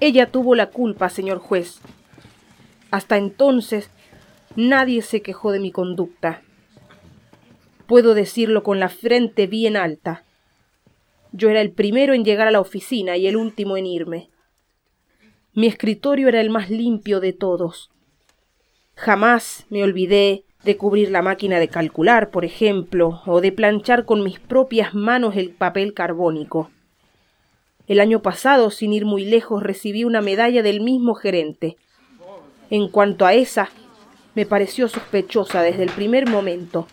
Ella tuvo la culpa, señor juez. Hasta entonces nadie se quejó de mi conducta. Puedo decirlo con la frente bien alta. Yo era el primero en llegar a la oficina y el último en irme. Mi escritorio era el más limpio de todos. Jamás me olvidé de cubrir la máquina de calcular, por ejemplo, o de planchar con mis propias manos el papel carbónico. El año pasado, sin ir muy lejos, recibí una medalla del mismo gerente. En cuanto a esa, me pareció sospechosa desde el primer momento.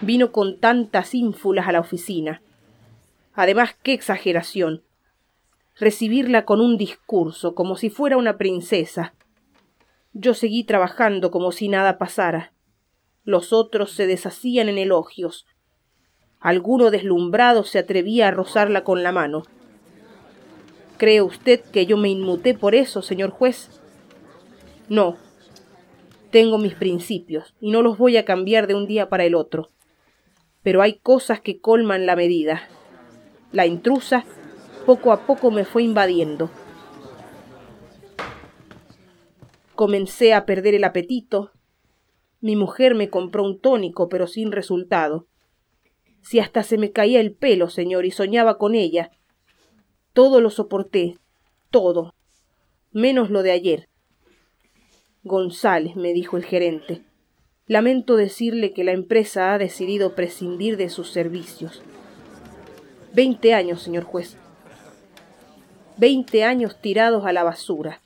Vino con tantas ínfulas a la oficina. Además, qué exageración. Recibirla con un discurso, como si fuera una princesa. Yo seguí trabajando como si nada pasara. Los otros se deshacían en elogios. Alguno deslumbrado se atrevía a rozarla con la mano. ¿Cree usted que yo me inmuté por eso, señor juez? No. Tengo mis principios y no los voy a cambiar de un día para el otro. Pero hay cosas que colman la medida. La intrusa poco a poco me fue invadiendo. Comencé a perder el apetito. Mi mujer me compró un tónico, pero sin resultado. Si hasta se me caía el pelo, señor, y soñaba con ella. Todo lo soporté, todo, menos lo de ayer. González, me dijo el gerente. Lamento decirle que la empresa ha decidido prescindir de sus servicios. Veinte años, señor juez. Veinte años tirados a la basura.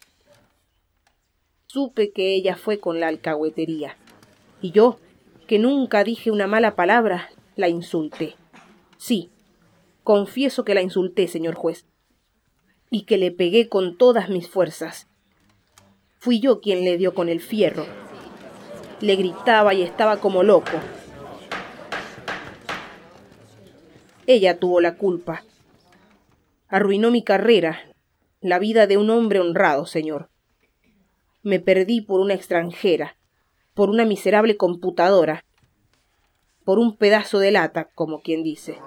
Supe que ella fue con la alcahuetería. Y yo, que nunca dije una mala palabra, la insulté. Sí, confieso que la insulté, señor juez. Y que le pegué con todas mis fuerzas. Fui yo quien le dio con el fierro. Le gritaba y estaba como loco. Ella tuvo la culpa. Arruinó mi carrera, la vida de un hombre honrado, señor. Me perdí por una extranjera, por una miserable computadora, por un pedazo de lata, como quien dice.